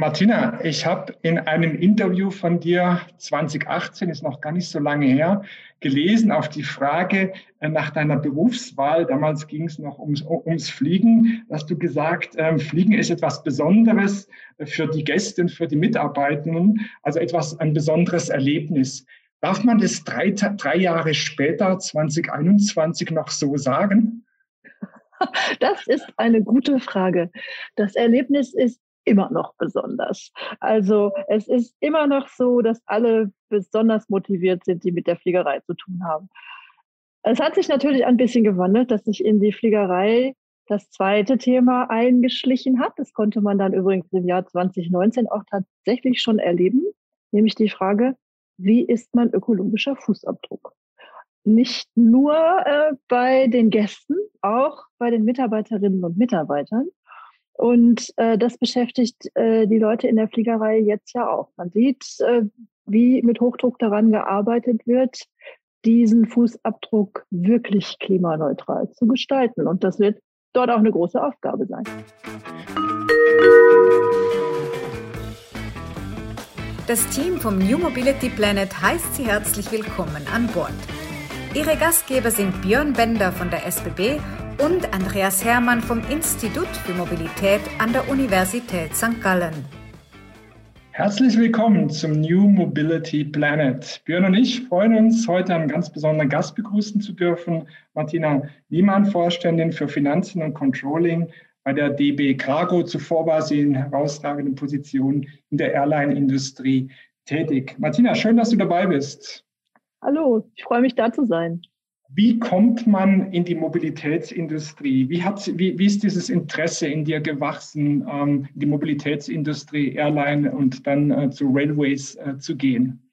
Martina, ich habe in einem Interview von dir 2018, ist noch gar nicht so lange her, gelesen auf die Frage äh, nach deiner Berufswahl. Damals ging es noch ums, ums Fliegen. Hast du gesagt, ähm, Fliegen ist etwas Besonderes für die Gäste und für die Mitarbeitenden, also etwas, ein besonderes Erlebnis. Darf man das drei, drei Jahre später, 2021, noch so sagen? Das ist eine gute Frage. Das Erlebnis ist immer noch besonders. Also es ist immer noch so, dass alle besonders motiviert sind, die mit der Fliegerei zu tun haben. Es hat sich natürlich ein bisschen gewandelt, dass sich in die Fliegerei das zweite Thema eingeschlichen hat. Das konnte man dann übrigens im Jahr 2019 auch tatsächlich schon erleben, nämlich die Frage, wie ist mein ökologischer Fußabdruck? Nicht nur äh, bei den Gästen, auch bei den Mitarbeiterinnen und Mitarbeitern. Und äh, das beschäftigt äh, die Leute in der Fliegerei jetzt ja auch. Man sieht, äh, wie mit Hochdruck daran gearbeitet wird, diesen Fußabdruck wirklich klimaneutral zu gestalten. Und das wird dort auch eine große Aufgabe sein. Das Team vom New Mobility Planet heißt Sie herzlich willkommen an Bord. Ihre Gastgeber sind Björn Bender von der SBB und Andreas Hermann vom Institut für Mobilität an der Universität St. Gallen. Herzlich willkommen zum New Mobility Planet. Björn und ich freuen uns, heute einen ganz besonderen Gast begrüßen zu dürfen. Martina Niemann, Vorständin für Finanzen und Controlling bei der DB Cargo. Zuvor war sie in herausragenden Positionen in der Airline-Industrie tätig. Martina, schön, dass du dabei bist. Hallo, ich freue mich da zu sein. Wie kommt man in die Mobilitätsindustrie? Wie, hat, wie, wie ist dieses Interesse in dir gewachsen, ähm, in die Mobilitätsindustrie, Airline und dann äh, zu Railways äh, zu gehen?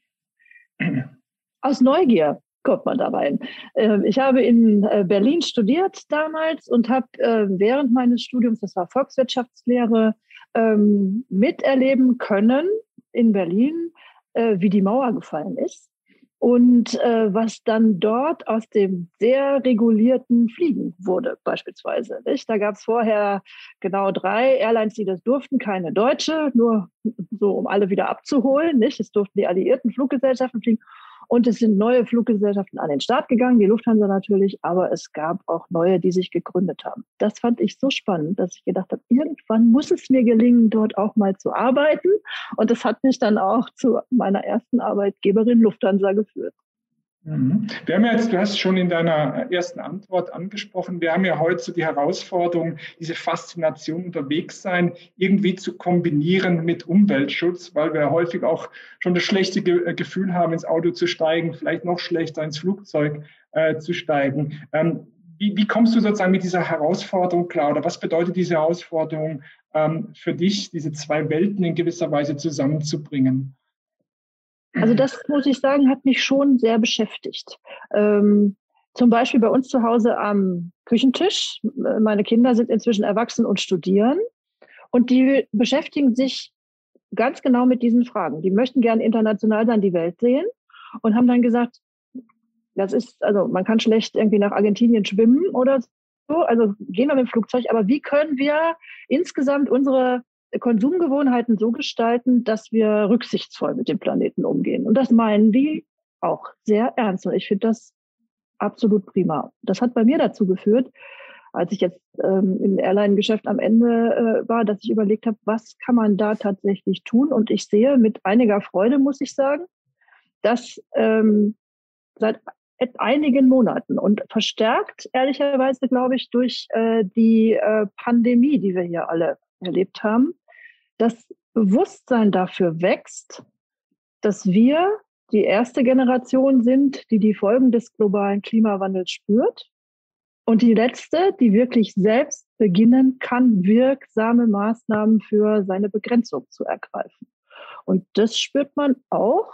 Aus Neugier kommt man da rein. Äh, ich habe in äh, Berlin studiert damals und habe äh, während meines Studiums, das war Volkswirtschaftslehre, ähm, miterleben können in Berlin, äh, wie die Mauer gefallen ist und äh, was dann dort aus dem sehr regulierten Fliegen wurde beispielsweise. Nicht? Da gab es vorher genau drei Airlines, die das durften, keine deutsche, nur so um alle wieder abzuholen. Nicht? Es durften die alliierten Fluggesellschaften fliegen und es sind neue Fluggesellschaften an den Start gegangen, die Lufthansa natürlich, aber es gab auch neue, die sich gegründet haben. Das fand ich so spannend, dass ich gedacht habe, irgendwann muss es mir gelingen, dort auch mal zu arbeiten. Und das hat mich dann auch zu meiner ersten Arbeitgeberin Lufthansa geführt. Mhm. Wir haben ja jetzt, du hast schon in deiner ersten Antwort angesprochen, wir haben ja heute so die Herausforderung, diese Faszination unterwegs sein, irgendwie zu kombinieren mit Umweltschutz, weil wir häufig auch schon das schlechte Ge Gefühl haben, ins Auto zu steigen, vielleicht noch schlechter ins Flugzeug äh, zu steigen. Ähm, wie, wie, kommst du sozusagen mit dieser Herausforderung klar? Oder was bedeutet diese Herausforderung ähm, für dich, diese zwei Welten in gewisser Weise zusammenzubringen? Also mhm. das muss ich sagen, hat mich schon sehr beschäftigt. Ähm, zum Beispiel bei uns zu Hause am Küchentisch. Meine Kinder sind inzwischen erwachsen und studieren. Und die beschäftigen sich ganz genau mit diesen Fragen. Die möchten gerne international dann die Welt sehen und haben dann gesagt, das ist, also man kann schlecht irgendwie nach Argentinien schwimmen oder so, also gehen wir mit dem Flugzeug, aber wie können wir insgesamt unsere Konsumgewohnheiten so gestalten, dass wir rücksichtsvoll mit dem Planeten umgehen. Und das meinen die auch sehr ernst. Und ich finde das absolut prima. Das hat bei mir dazu geführt, als ich jetzt ähm, im Airline-Geschäft am Ende äh, war, dass ich überlegt habe, was kann man da tatsächlich tun? Und ich sehe mit einiger Freude, muss ich sagen, dass ähm, seit einigen Monaten und verstärkt, ehrlicherweise, glaube ich, durch äh, die äh, Pandemie, die wir hier alle erlebt haben, das Bewusstsein dafür wächst, dass wir die erste Generation sind, die die Folgen des globalen Klimawandels spürt und die letzte, die wirklich selbst beginnen kann, wirksame Maßnahmen für seine Begrenzung zu ergreifen. Und das spürt man auch,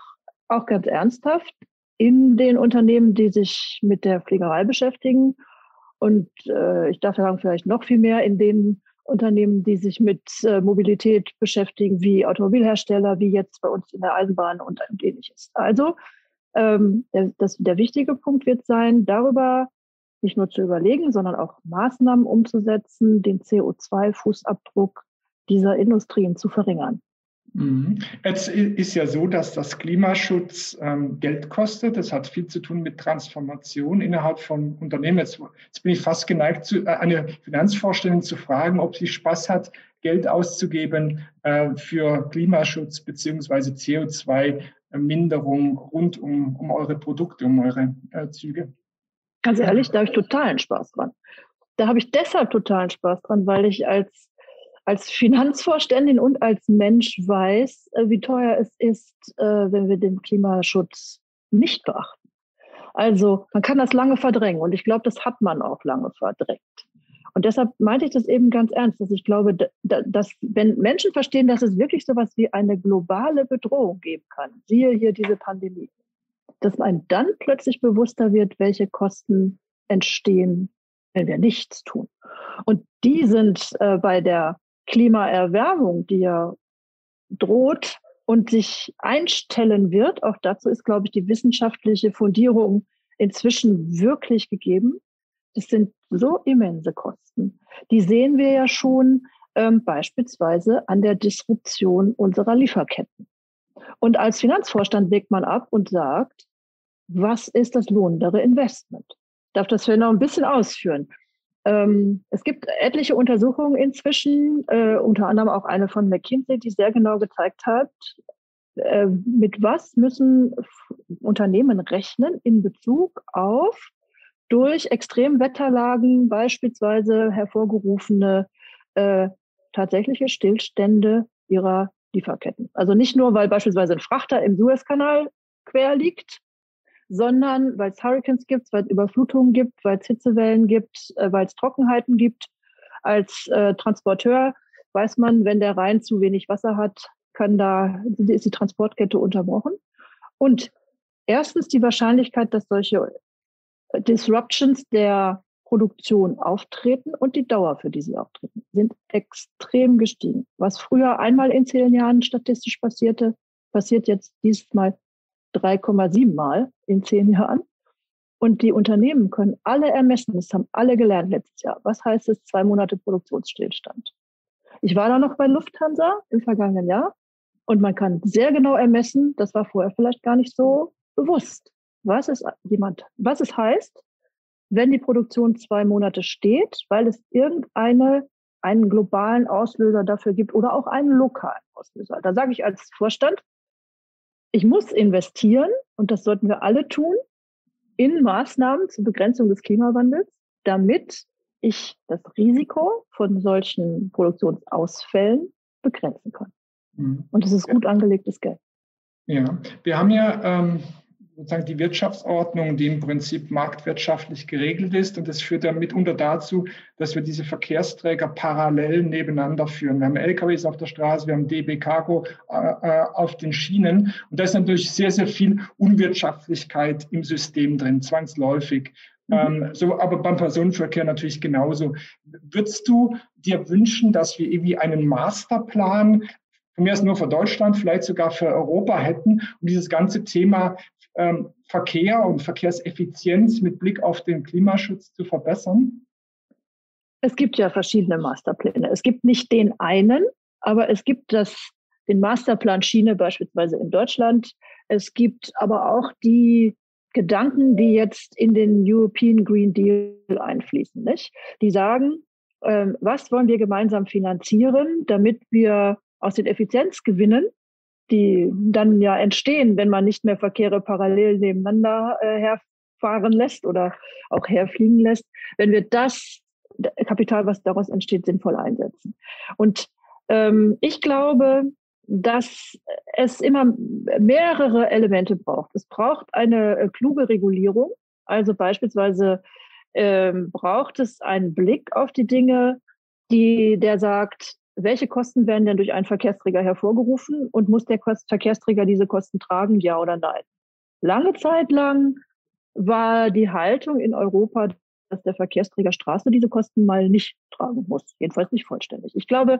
auch ganz ernsthaft in den Unternehmen, die sich mit der Fliegerei beschäftigen. Und äh, ich darf sagen, vielleicht noch viel mehr in den Unternehmen, die sich mit äh, Mobilität beschäftigen, wie Automobilhersteller, wie jetzt bei uns in der Eisenbahn und ähnliches. Also ähm, der, das, der wichtige Punkt wird sein, darüber nicht nur zu überlegen, sondern auch Maßnahmen umzusetzen, den CO2-Fußabdruck dieser Industrien zu verringern. Mhm. Jetzt ist ja so, dass das Klimaschutz ähm, Geld kostet. Das hat viel zu tun mit Transformation innerhalb von Unternehmen. Jetzt, bin ich fast geneigt, äh, eine Finanzvorstellung zu fragen, ob sie Spaß hat, Geld auszugeben äh, für Klimaschutz beziehungsweise CO2-Minderung rund um, um eure Produkte, um eure äh, Züge. Ganz ehrlich, da habe ich totalen Spaß dran. Da habe ich deshalb totalen Spaß dran, weil ich als als Finanzvorständin und als Mensch weiß, äh, wie teuer es ist, äh, wenn wir den Klimaschutz nicht beachten. Also man kann das lange verdrängen und ich glaube, das hat man auch lange verdrängt. Und deshalb meinte ich das eben ganz ernst, dass ich glaube, dass wenn Menschen verstehen, dass es wirklich so etwas wie eine globale Bedrohung geben kann, siehe hier diese Pandemie, dass man dann plötzlich bewusster wird, welche Kosten entstehen, wenn wir nichts tun. Und die sind äh, bei der Klimaerwärmung, die ja droht und sich einstellen wird, auch dazu ist, glaube ich, die wissenschaftliche Fundierung inzwischen wirklich gegeben. Das sind so immense Kosten. Die sehen wir ja schon ähm, beispielsweise an der Disruption unserer Lieferketten. Und als Finanzvorstand wägt man ab und sagt, was ist das lohnendere Investment? Darf das vielleicht noch ein bisschen ausführen. Ähm, es gibt etliche Untersuchungen inzwischen, äh, unter anderem auch eine von McKinsey, die sehr genau gezeigt hat, äh, mit was müssen Unternehmen rechnen in Bezug auf durch Extremwetterlagen beispielsweise hervorgerufene äh, tatsächliche Stillstände ihrer Lieferketten. Also nicht nur, weil beispielsweise ein Frachter im Suezkanal quer liegt, sondern weil es Hurricanes gibt, weil es Überflutungen gibt, weil es Hitzewellen gibt, äh, weil es Trockenheiten gibt. Als äh, Transporteur weiß man, wenn der Rhein zu wenig Wasser hat, kann da, ist die Transportkette unterbrochen. Und erstens die Wahrscheinlichkeit, dass solche Disruptions der Produktion auftreten und die Dauer, für die sie auftreten, sind extrem gestiegen. Was früher einmal in zehn Jahren statistisch passierte, passiert jetzt diesmal 3,7 Mal in zehn Jahren. Und die Unternehmen können alle ermessen, das haben alle gelernt letztes Jahr. Was heißt es, zwei Monate Produktionsstillstand? Ich war da noch bei Lufthansa im vergangenen Jahr und man kann sehr genau ermessen, das war vorher vielleicht gar nicht so bewusst, was es jemand, was es heißt, wenn die Produktion zwei Monate steht, weil es irgendeine einen globalen Auslöser dafür gibt oder auch einen lokalen Auslöser. Da sage ich als Vorstand, ich muss investieren, und das sollten wir alle tun, in Maßnahmen zur Begrenzung des Klimawandels, damit ich das Risiko von solchen Produktionsausfällen begrenzen kann. Mhm. Und das ist gut angelegtes Geld. Ja, wir haben ja ähm, sozusagen die Wirtschaftsordnung, die im Prinzip marktwirtschaftlich geregelt ist. Und das führt dann mitunter dazu, dass wir diese Verkehrsträger parallel nebeneinander führen. Wir haben LKWs auf der Straße, wir haben DB Cargo äh, äh, auf den Schienen. Und da ist natürlich sehr, sehr viel Unwirtschaftlichkeit im System drin, zwangsläufig. Mhm. Ähm, so, aber beim Personenverkehr natürlich genauso. Würdest du dir wünschen, dass wir irgendwie einen Masterplan von mir aus nur für Deutschland, vielleicht sogar für Europa hätten, um dieses ganze Thema Verkehr und Verkehrseffizienz mit Blick auf den Klimaschutz zu verbessern? Es gibt ja verschiedene Masterpläne. Es gibt nicht den einen, aber es gibt das, den Masterplan Schiene beispielsweise in Deutschland. Es gibt aber auch die Gedanken, die jetzt in den European Green Deal einfließen, nicht? Die sagen, ähm, was wollen wir gemeinsam finanzieren, damit wir aus den Effizienzgewinnen die dann ja entstehen, wenn man nicht mehr Verkehre parallel nebeneinander äh, herfahren lässt oder auch herfliegen lässt, wenn wir das Kapital, was daraus entsteht, sinnvoll einsetzen. Und ähm, ich glaube, dass es immer mehrere Elemente braucht. Es braucht eine äh, kluge Regulierung. Also beispielsweise ähm, braucht es einen Blick auf die Dinge, die der sagt, welche Kosten werden denn durch einen Verkehrsträger hervorgerufen und muss der Verkehrsträger diese Kosten tragen, ja oder nein? Lange Zeit lang war die Haltung in Europa, dass der Verkehrsträger Straße diese Kosten mal nicht tragen muss, jedenfalls nicht vollständig. Ich glaube,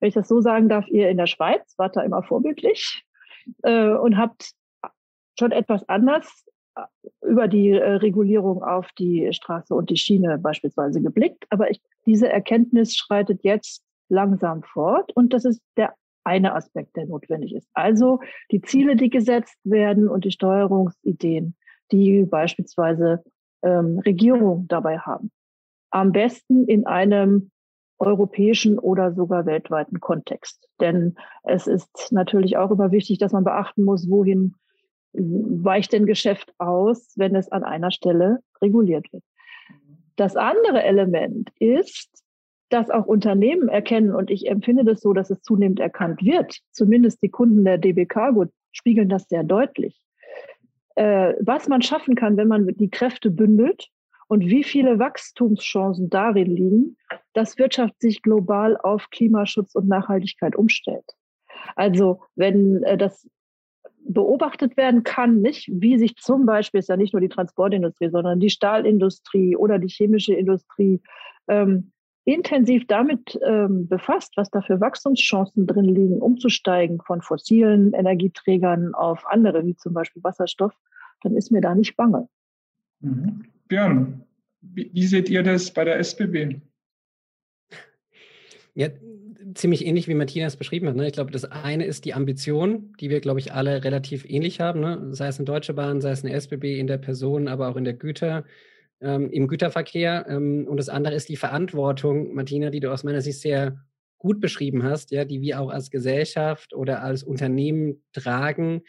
wenn ich das so sagen darf, ihr in der Schweiz wart da immer vorbildlich äh, und habt schon etwas anders äh, über die äh, Regulierung auf die Straße und die Schiene beispielsweise geblickt. Aber ich, diese Erkenntnis schreitet jetzt langsam fort. Und das ist der eine Aspekt, der notwendig ist. Also die Ziele, die gesetzt werden und die Steuerungsideen, die beispielsweise ähm, Regierungen dabei haben. Am besten in einem europäischen oder sogar weltweiten Kontext. Denn es ist natürlich auch immer wichtig, dass man beachten muss, wohin weicht denn Geschäft aus, wenn es an einer Stelle reguliert wird. Das andere Element ist, dass auch Unternehmen erkennen, und ich empfinde das so, dass es zunehmend erkannt wird, zumindest die Kunden der DB Cargo spiegeln das sehr deutlich, äh, was man schaffen kann, wenn man die Kräfte bündelt und wie viele Wachstumschancen darin liegen, dass Wirtschaft sich global auf Klimaschutz und Nachhaltigkeit umstellt. Also wenn äh, das beobachtet werden kann, nicht, wie sich zum Beispiel, ist ja nicht nur die Transportindustrie, sondern die Stahlindustrie oder die chemische Industrie ähm, intensiv damit ähm, befasst, was da für Wachstumschancen drin liegen, umzusteigen von fossilen Energieträgern auf andere, wie zum Beispiel Wasserstoff, dann ist mir da nicht bange. Mhm. Björn, wie, wie seht ihr das bei der SBB? Ja, ziemlich ähnlich, wie Matthias beschrieben hat. Ne? Ich glaube, das eine ist die Ambition, die wir, glaube ich, alle relativ ähnlich haben. Ne? Sei es eine Deutsche Bahn, sei es eine SBB in der Person, aber auch in der Güter, ähm, im Güterverkehr. Ähm, und das andere ist die Verantwortung, Martina, die du aus meiner Sicht sehr gut beschrieben hast, ja, die wir auch als Gesellschaft oder als Unternehmen tragen,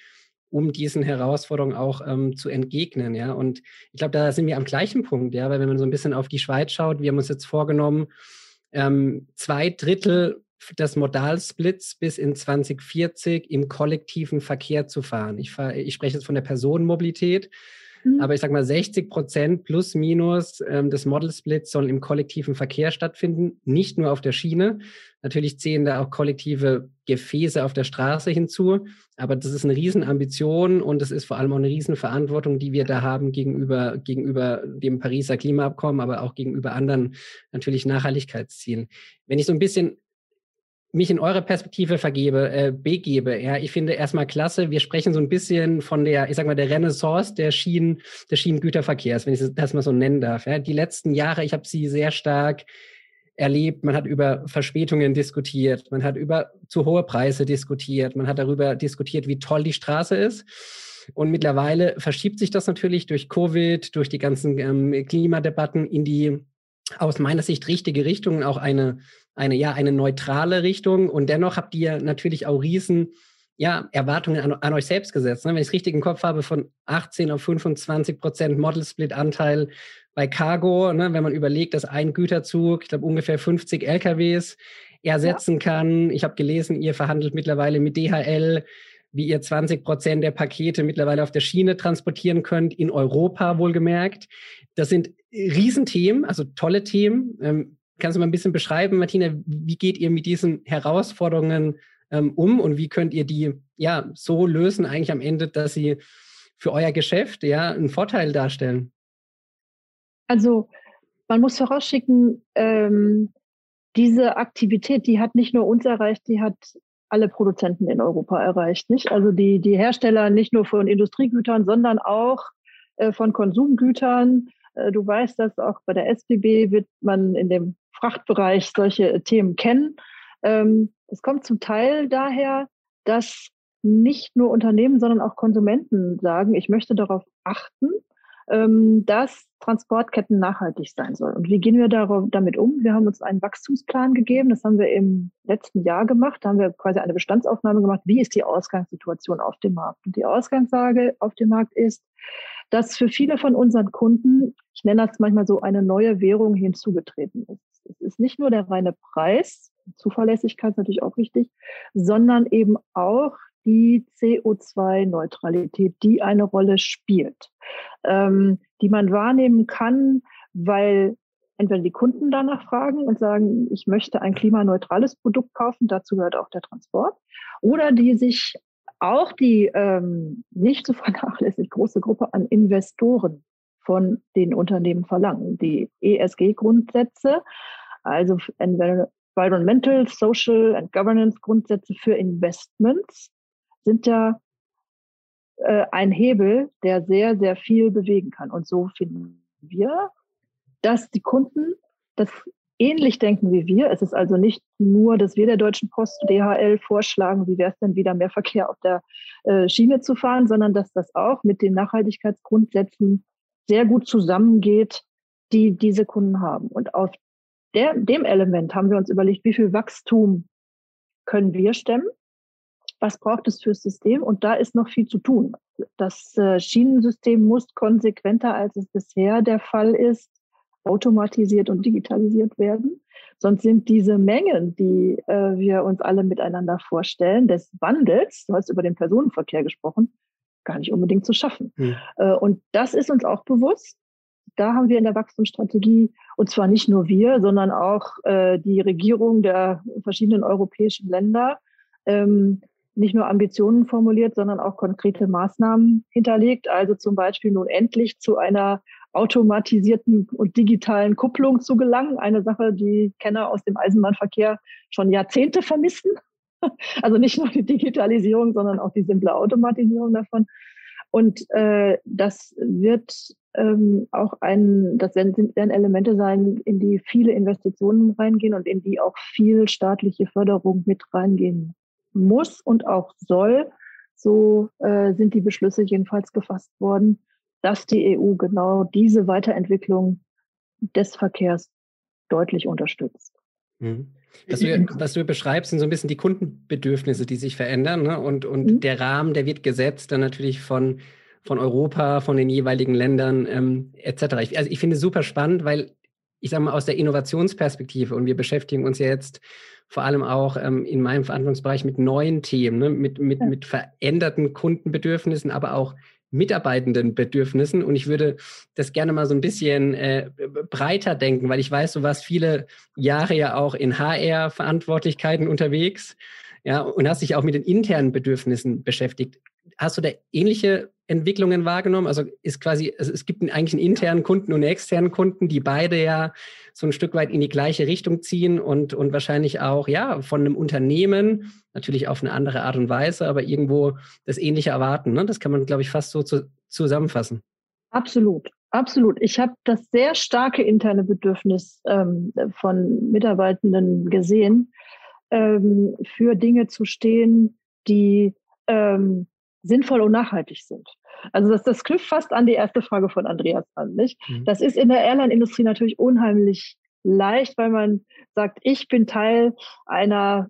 um diesen Herausforderungen auch ähm, zu entgegnen, ja. Und ich glaube, da sind wir am gleichen Punkt, ja, weil wenn man so ein bisschen auf die Schweiz schaut, wir haben uns jetzt vorgenommen, ähm, zwei Drittel des Modalsplits bis in 2040 im kollektiven Verkehr zu fahren. Ich, fahr, ich spreche jetzt von der Personenmobilität. Mhm. Aber ich sage mal, 60 Prozent plus minus ähm, des Model Splits sollen im kollektiven Verkehr stattfinden, nicht nur auf der Schiene. Natürlich zählen da auch kollektive Gefäße auf der Straße hinzu. Aber das ist eine Riesenambition und es ist vor allem auch eine Riesenverantwortung, die wir da haben gegenüber, gegenüber dem Pariser Klimaabkommen, aber auch gegenüber anderen natürlich Nachhaltigkeitszielen. Wenn ich so ein bisschen mich in eure Perspektive vergebe, äh, begebe, ja, ich finde erstmal klasse, wir sprechen so ein bisschen von der, ich sag mal, der Renaissance der Schienen, des Schienengüterverkehrs, wenn ich das mal so nennen darf. Ja. Die letzten Jahre, ich habe sie sehr stark erlebt, man hat über Verspätungen diskutiert, man hat über zu hohe Preise diskutiert, man hat darüber diskutiert, wie toll die Straße ist. Und mittlerweile verschiebt sich das natürlich durch Covid, durch die ganzen ähm, Klimadebatten in die aus meiner Sicht richtige Richtung, auch eine eine, ja, eine neutrale Richtung. Und dennoch habt ihr natürlich auch riesen ja, Erwartungen an, an euch selbst gesetzt. Ne? Wenn ich es richtig im Kopf habe, von 18 auf 25 Prozent Model-Split-Anteil bei Cargo, ne? wenn man überlegt, dass ein Güterzug, ich glaube ungefähr 50 LKWs ersetzen ja. kann. Ich habe gelesen, ihr verhandelt mittlerweile mit DHL, wie ihr 20 Prozent der Pakete mittlerweile auf der Schiene transportieren könnt, in Europa wohlgemerkt. Das sind Riesenthemen, also tolle Themen. Ähm, Kannst du mal ein bisschen beschreiben, Martina, wie geht ihr mit diesen Herausforderungen ähm, um und wie könnt ihr die ja so lösen, eigentlich am Ende, dass sie für euer Geschäft ja einen Vorteil darstellen? Also man muss vorausschicken, ähm, diese Aktivität, die hat nicht nur uns erreicht, die hat alle Produzenten in Europa erreicht, nicht? Also die, die Hersteller nicht nur von Industriegütern, sondern auch äh, von Konsumgütern. Äh, du weißt, dass auch bei der SBB wird man in dem Frachtbereich solche Themen kennen. Ähm, es kommt zum Teil daher, dass nicht nur Unternehmen, sondern auch Konsumenten sagen, ich möchte darauf achten, ähm, dass Transportketten nachhaltig sein sollen. Und wie gehen wir damit um? Wir haben uns einen Wachstumsplan gegeben. Das haben wir im letzten Jahr gemacht. Da haben wir quasi eine Bestandsaufnahme gemacht. Wie ist die Ausgangssituation auf dem Markt? Und die Ausgangslage auf dem Markt ist, dass für viele von unseren Kunden, ich nenne das manchmal so, eine neue Währung hinzugetreten ist. Es ist nicht nur der reine Preis, Zuverlässigkeit ist natürlich auch wichtig, sondern eben auch die CO2-Neutralität, die eine Rolle spielt, ähm, die man wahrnehmen kann, weil entweder die Kunden danach fragen und sagen, ich möchte ein klimaneutrales Produkt kaufen, dazu gehört auch der Transport, oder die sich auch die ähm, nicht zu vernachlässig große Gruppe an Investoren von den Unternehmen verlangen. Die ESG-Grundsätze, also Environmental, Social and Governance Grundsätze für Investments, sind ja äh, ein Hebel, der sehr, sehr viel bewegen kann. Und so finden wir, dass die Kunden das ähnlich denken wie wir. Es ist also nicht nur, dass wir der Deutschen Post DHL vorschlagen, wie wäre es denn wieder mehr Verkehr auf der äh, Schiene zu fahren, sondern dass das auch mit den Nachhaltigkeitsgrundsätzen sehr gut zusammengeht, die diese Kunden haben. Und auf der, dem Element haben wir uns überlegt, wie viel Wachstum können wir stemmen? Was braucht es fürs System? Und da ist noch viel zu tun. Das äh, Schienensystem muss konsequenter, als es bisher der Fall ist, automatisiert und digitalisiert werden. Sonst sind diese Mengen, die äh, wir uns alle miteinander vorstellen, des Wandels, du hast über den Personenverkehr gesprochen, gar nicht unbedingt zu schaffen. Hm. Äh, und das ist uns auch bewusst. Da haben wir in der Wachstumsstrategie, und zwar nicht nur wir, sondern auch äh, die Regierung der verschiedenen europäischen Länder, ähm, nicht nur Ambitionen formuliert, sondern auch konkrete Maßnahmen hinterlegt. Also zum Beispiel nun endlich zu einer automatisierten und digitalen Kupplung zu gelangen. Eine Sache, die Kenner aus dem Eisenbahnverkehr schon Jahrzehnte vermissen. Also nicht nur die Digitalisierung, sondern auch die simple Automatisierung davon. Und äh, das wird ähm, auch ein, das werden, werden Elemente sein, in die viele Investitionen reingehen und in die auch viel staatliche Förderung mit reingehen muss und auch soll. So äh, sind die Beschlüsse jedenfalls gefasst worden, dass die EU genau diese Weiterentwicklung des Verkehrs deutlich unterstützt. Mhm. Was du, was du beschreibst, sind so ein bisschen die Kundenbedürfnisse, die sich verändern. Ne? Und, und mhm. der Rahmen, der wird gesetzt dann natürlich von, von Europa, von den jeweiligen Ländern ähm, etc. Ich, also ich finde es super spannend, weil ich sage mal aus der Innovationsperspektive und wir beschäftigen uns ja jetzt vor allem auch ähm, in meinem Verantwortungsbereich mit neuen Themen, ne? mit, mit, mit veränderten Kundenbedürfnissen, aber auch mitarbeitenden Bedürfnissen. Und ich würde das gerne mal so ein bisschen äh, breiter denken, weil ich weiß, du warst viele Jahre ja auch in HR-Verantwortlichkeiten unterwegs. Ja, und hast dich auch mit den internen Bedürfnissen beschäftigt. Hast du da ähnliche Entwicklungen wahrgenommen? Also ist quasi, also es gibt eigentlich einen internen Kunden und einen externen Kunden, die beide ja so ein Stück weit in die gleiche Richtung ziehen und, und wahrscheinlich auch, ja, von einem Unternehmen, natürlich auf eine andere Art und Weise, aber irgendwo das Ähnliche erwarten. Ne? Das kann man, glaube ich, fast so zu, zusammenfassen. Absolut. Absolut. Ich habe das sehr starke interne Bedürfnis ähm, von Mitarbeitenden gesehen, ähm, für Dinge zu stehen, die ähm, sinnvoll und nachhaltig sind. Also das, das knüpft fast an die erste Frage von Andreas an. Nicht? Mhm. Das ist in der Airline-Industrie natürlich unheimlich leicht, weil man sagt, ich bin Teil einer,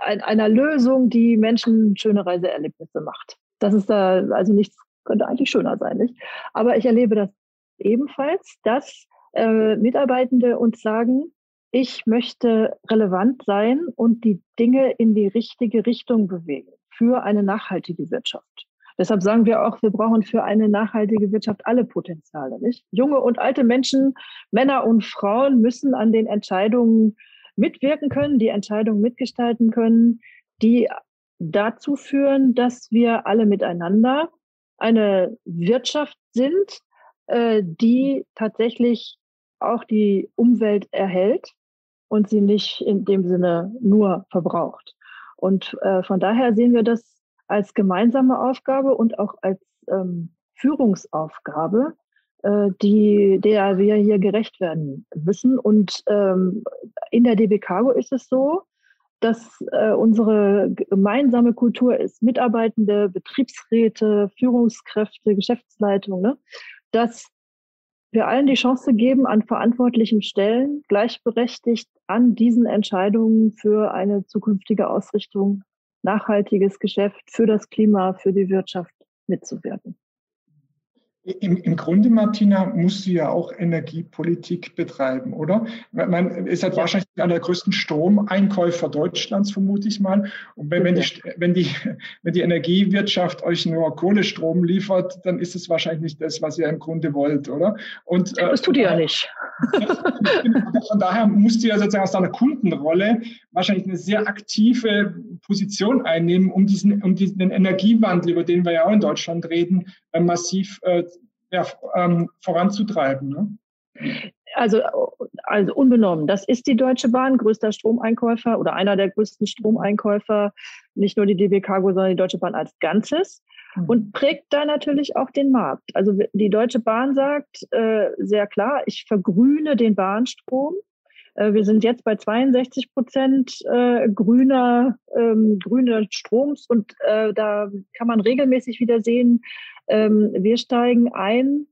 einer Lösung, die Menschen schöne Reiseerlebnisse macht. Das ist da, also nichts könnte eigentlich schöner sein, nicht? Aber ich erlebe das ebenfalls, dass äh, Mitarbeitende uns sagen, ich möchte relevant sein und die Dinge in die richtige Richtung bewegen für eine nachhaltige Wirtschaft. Deshalb sagen wir auch, wir brauchen für eine nachhaltige Wirtschaft alle Potenziale. Nicht? Junge und alte Menschen, Männer und Frauen müssen an den Entscheidungen mitwirken können, die Entscheidungen mitgestalten können, die dazu führen, dass wir alle miteinander eine Wirtschaft sind, äh, die tatsächlich auch die Umwelt erhält und sie nicht in dem Sinne nur verbraucht. Und äh, von daher sehen wir das als gemeinsame Aufgabe und auch als ähm, Führungsaufgabe, äh, die, der wir hier gerecht werden müssen. Und ähm, in der DB Cargo ist es so, dass äh, unsere gemeinsame Kultur ist, Mitarbeitende, Betriebsräte, Führungskräfte, Geschäftsleitung, ne, dass wir allen die Chance geben, an verantwortlichen Stellen gleichberechtigt an diesen Entscheidungen für eine zukünftige Ausrichtung, nachhaltiges Geschäft für das Klima, für die Wirtschaft mitzuwirken. Im, Im Grunde, Martina, musst du ja auch Energiepolitik betreiben, oder? Man ist halt ja. wahrscheinlich einer der größten Stromeinkäufer Deutschlands, vermute ich mal. Und wenn, wenn, die, wenn, die, wenn die Energiewirtschaft euch nur Kohlestrom liefert, dann ist es wahrscheinlich nicht das, was ihr im Grunde wollt, oder? Und, äh, das tut ihr ja nicht. Von daher musst du ja sozusagen aus deiner Kundenrolle wahrscheinlich eine sehr aktive Position einnehmen, um diesen, um diesen Energiewandel, über den wir ja auch in Deutschland reden, massiv äh, ja, ähm, voranzutreiben. Ne? Also, also unbenommen, das ist die Deutsche Bahn, größter Stromeinkäufer oder einer der größten Stromeinkäufer, nicht nur die DB Cargo, sondern die Deutsche Bahn als Ganzes mhm. und prägt da natürlich auch den Markt. Also die Deutsche Bahn sagt äh, sehr klar, ich vergrüne den Bahnstrom Äh, wir sind jetzt bei 62 Prozent äh, grüner, ähm, grüner Stroms und äh, da kann man regelmäßig wieder sehen, ähm, wir steigen ein,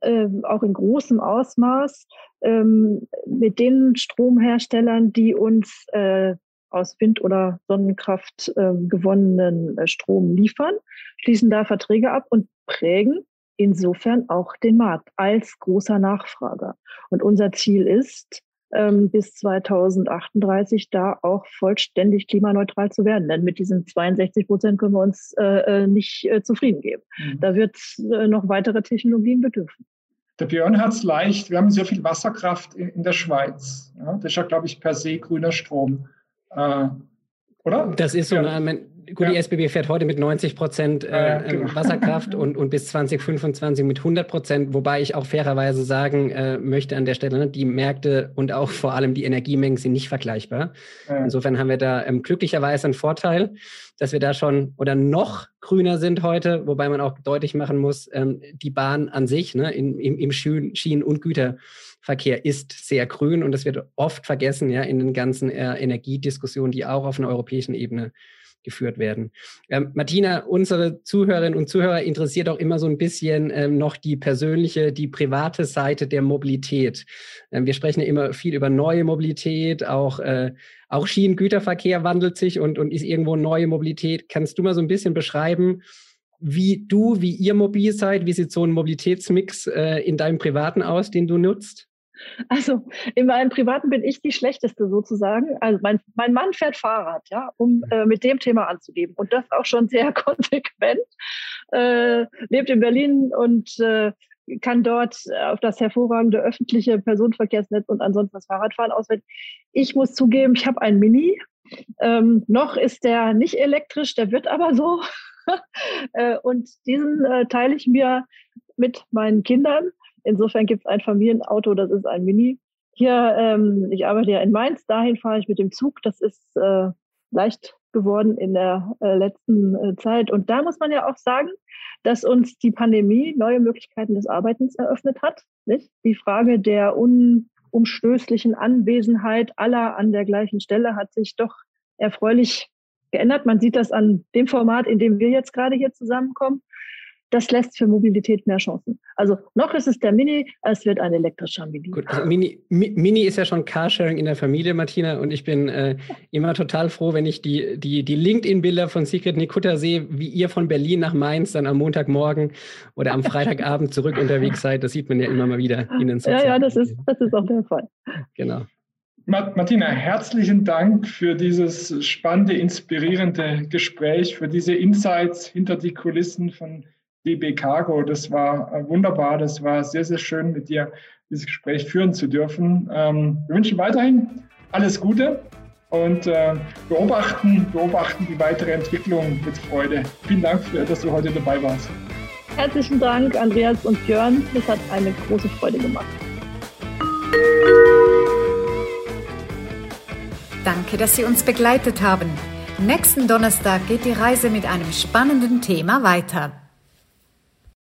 äh, auch in großem Ausmaß, ähm, mit den Stromherstellern, die uns äh, aus Wind- oder Sonnenkraft äh, gewonnenen äh, Strom liefern, schließen da Verträge ab und prägen insofern auch den Markt als großer Nachfrager. Und unser Ziel ist, ähm, bis 2038 da auch vollständig klimaneutral zu werden. Denn mit diesen 62 Prozent können wir uns äh, äh, nicht äh, zufrieden geben. Mhm. Da wird äh, noch weitere Technologien bedürfen. Der Björn hat es leicht. Wir haben sehr viel Wasserkraft in, in der Schweiz. Ja, das ist ja, glaube ich, per se grüner Strom. Äh, oder? Das ist so. Ja. Ne, gut, ja. die SBB fährt heute mit 90 Prozent äh, äh, genau. Wasserkraft und, und bis 2025 mit 100 Prozent, wobei ich auch fairerweise sagen äh, möchte an der Stelle, ne, die Märkte und auch vor allem die Energiemengen sind nicht vergleichbar. Ja. Insofern haben wir da ähm, glücklicherweise einen Vorteil, dass wir da schon oder noch grüner sind heute, wobei man auch deutlich machen muss, ähm, die Bahn an sich ne, in, im, im Schienen- und Güterverkehr ist sehr grün und das wird oft vergessen ja, in den ganzen äh, Energiediskussionen, die auch auf einer europäischen Ebene geführt werden. Ähm, Martina, unsere Zuhörerinnen und Zuhörer interessiert auch immer so ein bisschen ähm, noch die persönliche, die private Seite der Mobilität. Ähm, wir sprechen ja immer viel über neue Mobilität, auch, äh, auch Schienengüterverkehr wandelt sich und, und ist irgendwo neue Mobilität. Kannst du mal so ein bisschen beschreiben, wie du, wie ihr mobil seid? Wie sieht so ein Mobilitätsmix äh, in deinem Privaten aus, den du nutzt? Also in meinem Privaten bin ich die Schlechteste sozusagen. Also mein, mein Mann fährt Fahrrad, ja, um mhm. äh, mit dem Thema anzugeben. Und das auch schon sehr konsequent. Äh, lebt in Berlin und äh, kann dort auf das hervorragende öffentliche Personenverkehrsnetz und ansonsten das Fahrradfahren auswählen. Ich muss zugeben, ich habe ein Mini. Ähm, noch ist der nicht elektrisch, der wird aber so. äh, und diesen äh, teile ich mir mit meinen Kindern. Insofern gibt es ein Familienauto, das ist ein Mini. Hier, ähm, ich arbeite ja in Mainz, dahin fahre ich mit dem Zug. Das ist äh, leicht geworden in der äh, letzten äh, Zeit. Und da muss man ja auch sagen, dass uns die Pandemie neue Möglichkeiten des Arbeitens eröffnet hat. Nicht? Die Frage der unumstößlichen Anwesenheit aller an der gleichen Stelle hat sich doch erfreulich geändert. Man sieht das an dem Format, in dem wir jetzt gerade hier zusammenkommen das lässt für Mobilität mehr Chancen. Also noch ist es der Mini, es wird ein elektrischer Mini. Gut, also Mini, Mini ist ja schon Carsharing in der Familie, Martina, und ich bin äh, immer total froh, wenn ich die, die, die LinkedIn-Bilder von Secret Nikutta sehe, wie ihr von Berlin nach Mainz dann am Montagmorgen oder am Freitagabend zurück unterwegs seid. Das sieht man ja immer mal wieder in den Sozialen Ja, ja, das ist, das ist auch der Fall. Genau. Martina, herzlichen Dank für dieses spannende, inspirierende Gespräch, für diese Insights hinter die Kulissen von DB Cargo. Das war äh, wunderbar. Das war sehr, sehr schön, mit dir dieses Gespräch führen zu dürfen. Ähm, wir wünschen weiterhin alles Gute und äh, beobachten, beobachten die weitere Entwicklung mit Freude. Vielen Dank, dass du heute dabei warst. Herzlichen Dank, Andreas und Björn. Es hat eine große Freude gemacht. Danke, dass Sie uns begleitet haben. Nächsten Donnerstag geht die Reise mit einem spannenden Thema weiter.